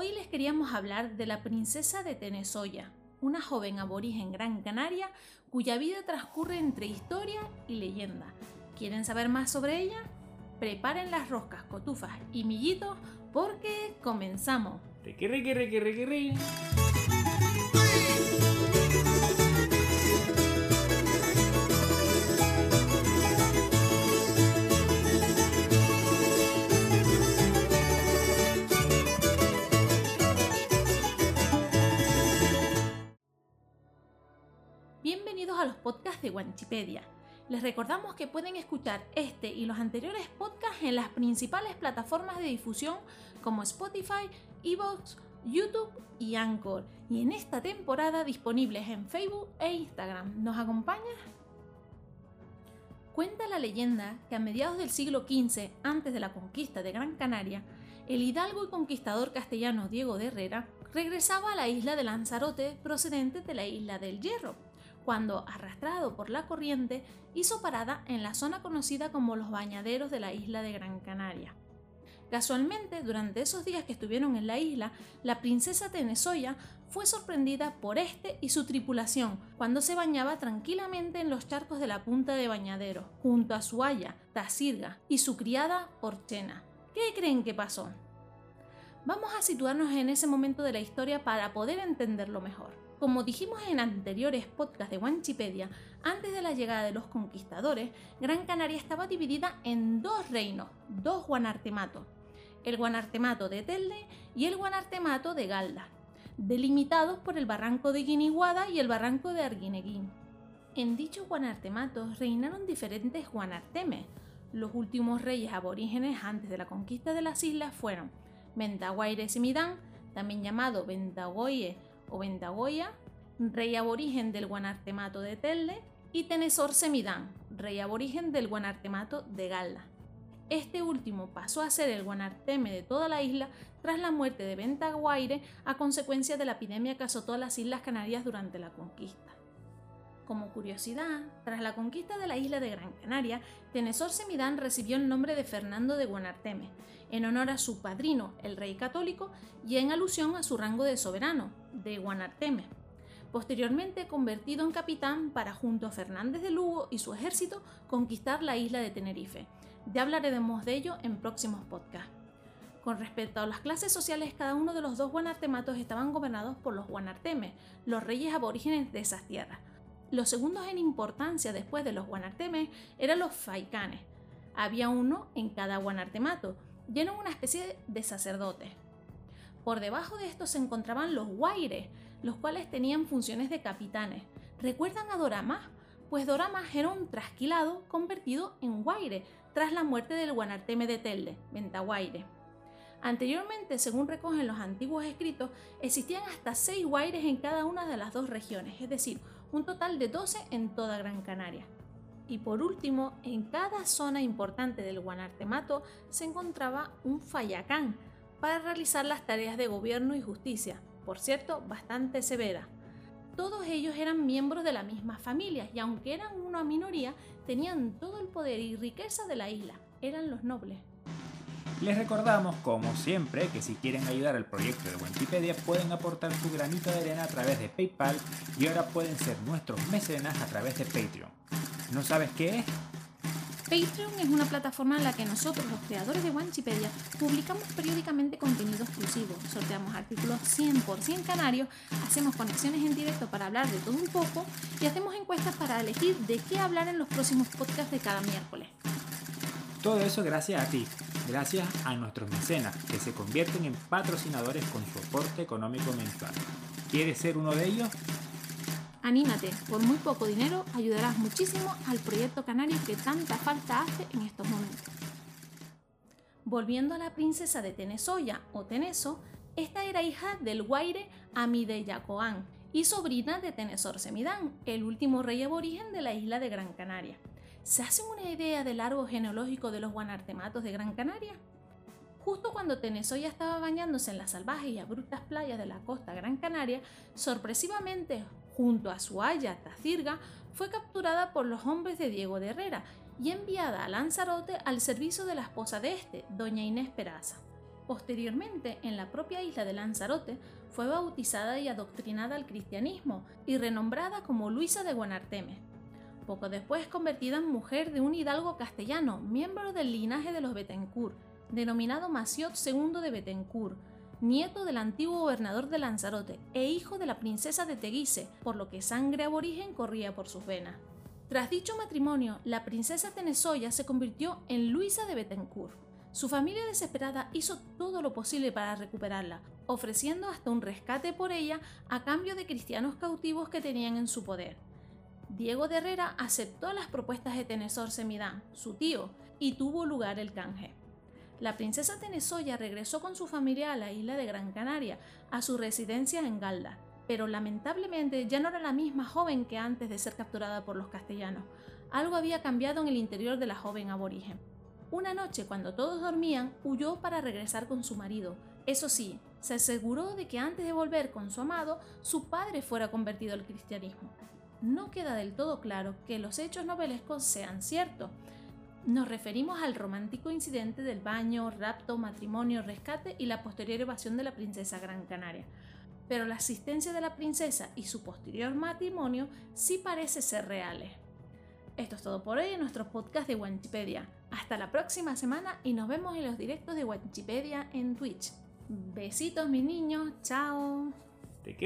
Hoy les queríamos hablar de la princesa de Tenesoya, una joven aborigen Gran Canaria cuya vida transcurre entre historia y leyenda. ¿Quieren saber más sobre ella? Preparen las roscas, cotufas y millitos porque comenzamos. Bienvenidos a los podcasts de Wanchipedia. Les recordamos que pueden escuchar este y los anteriores podcasts en las principales plataformas de difusión como Spotify, Evox, YouTube y Anchor, y en esta temporada disponibles en Facebook e Instagram. ¿Nos acompañas? Cuenta la leyenda que a mediados del siglo XV, antes de la conquista de Gran Canaria, el hidalgo y conquistador castellano Diego de Herrera regresaba a la isla de Lanzarote procedente de la isla del Hierro, cuando, arrastrado por la corriente, hizo parada en la zona conocida como los bañaderos de la isla de Gran Canaria. Casualmente, durante esos días que estuvieron en la isla, la princesa Tenesoya fue sorprendida por este y su tripulación cuando se bañaba tranquilamente en los charcos de la punta de Bañadero, junto a su haya, Tasirga, y su criada Porchena. ¿Qué creen que pasó? Vamos a situarnos en ese momento de la historia para poder entenderlo mejor. Como dijimos en anteriores podcasts de Wanchipedia, antes de la llegada de los conquistadores, Gran Canaria estaba dividida en dos reinos, dos guanartematos, el guanartemato de Telde y el guanartemato de Galda, delimitados por el barranco de Guiniguada y el barranco de Arguineguín. En dichos guanartematos reinaron diferentes guanartemes. Los últimos reyes aborígenes antes de la conquista de las islas fueron Ventaguaire Semidán, también llamado Ventagoye o Ventagoya, rey aborigen del Guanartemato de Telde, y Tenesor Semidán, rey aborigen del Guanartemato de Galda. Este último pasó a ser el guanarteme de toda la isla tras la muerte de Ventaguaire a consecuencia de la epidemia que azotó a las Islas Canarias durante la conquista. Como curiosidad, tras la conquista de la isla de Gran Canaria, Tenesor Semidán recibió el nombre de Fernando de Guanarteme, en honor a su padrino, el rey católico, y en alusión a su rango de soberano, de Guanarteme. Posteriormente convertido en capitán para junto a Fernández de Lugo y su ejército conquistar la isla de Tenerife. Ya hablaremos de ello en próximos podcasts. Con respecto a las clases sociales, cada uno de los dos guanartematos estaban gobernados por los guanartemes, los reyes aborígenes de esas tierras. Los segundos en importancia después de los guanartemes eran los faicanes. Había uno en cada guanartemato, y eran una especie de sacerdotes. Por debajo de estos se encontraban los guaires, los cuales tenían funciones de capitanes. ¿Recuerdan a Doramas? Pues Doramas era un trasquilado convertido en guaire tras la muerte del guanarteme de Telde, Ventaguaire. Anteriormente, según recogen los antiguos escritos, existían hasta seis guaires en cada una de las dos regiones, es decir, un total de 12 en toda Gran Canaria. Y por último, en cada zona importante del Guanartemato se encontraba un fayacán para realizar las tareas de gobierno y justicia, por cierto, bastante severa. Todos ellos eran miembros de la misma familia y aunque eran una minoría, tenían todo el poder y riqueza de la isla, eran los nobles. Les recordamos, como siempre, que si quieren ayudar al proyecto de Wikipedia pueden aportar su granito de arena a través de PayPal y ahora pueden ser nuestros mecenas a través de Patreon. ¿No sabes qué es? Patreon es una plataforma en la que nosotros, los creadores de Wanchipedia, publicamos periódicamente contenido exclusivo, sorteamos artículos 100% canarios, hacemos conexiones en directo para hablar de todo un poco y hacemos encuestas para elegir de qué hablar en los próximos podcasts de cada miércoles. Todo eso gracias a ti, gracias a nuestros mecenas, que se convierten en patrocinadores con su económico mensual. ¿Quieres ser uno de ellos? Anímate, por muy poco dinero ayudarás muchísimo al proyecto canario que tanta falta hace en estos momentos. Volviendo a la princesa de Tenesoya o Teneso, esta era hija del guaire Amideyacoán y sobrina de Tenesor Semidán, el último rey aborigen de la isla de Gran Canaria. ¿Se hacen una idea del árbol genealógico de los guanartematos de Gran Canaria? Justo cuando Tenesoya estaba bañándose en las salvajes y abruptas playas de la costa Gran Canaria, sorpresivamente junto a su haya Tacirga, fue capturada por los hombres de Diego de Herrera y enviada a Lanzarote al servicio de la esposa de este, doña Inés Peraza. Posteriormente, en la propia isla de Lanzarote, fue bautizada y adoctrinada al cristianismo y renombrada como Luisa de Guanarteme. Poco después convertida en mujer de un hidalgo castellano, miembro del linaje de los Betancourt, denominado Maciot II de Betancourt, nieto del antiguo gobernador de Lanzarote e hijo de la princesa de Teguise, por lo que sangre aborigen corría por sus venas. Tras dicho matrimonio, la princesa Tenesoya se convirtió en Luisa de Betancourt. Su familia desesperada hizo todo lo posible para recuperarla, ofreciendo hasta un rescate por ella a cambio de cristianos cautivos que tenían en su poder. Diego de Herrera aceptó las propuestas de Tenesor Semidán, su tío, y tuvo lugar el canje. La princesa Tenesoya regresó con su familia a la isla de Gran Canaria, a su residencia en Galda, pero lamentablemente ya no era la misma joven que antes de ser capturada por los castellanos. Algo había cambiado en el interior de la joven aborigen. Una noche, cuando todos dormían, huyó para regresar con su marido. Eso sí, se aseguró de que antes de volver con su amado, su padre fuera convertido al cristianismo. No queda del todo claro que los hechos novelescos sean ciertos. Nos referimos al romántico incidente del baño, rapto, matrimonio, rescate y la posterior evasión de la princesa Gran Canaria. Pero la asistencia de la princesa y su posterior matrimonio sí parece ser reales. Esto es todo por hoy en nuestro podcast de Wikipedia. Hasta la próxima semana y nos vemos en los directos de Wikipedia en Twitch. Besitos mis niños, chao. Te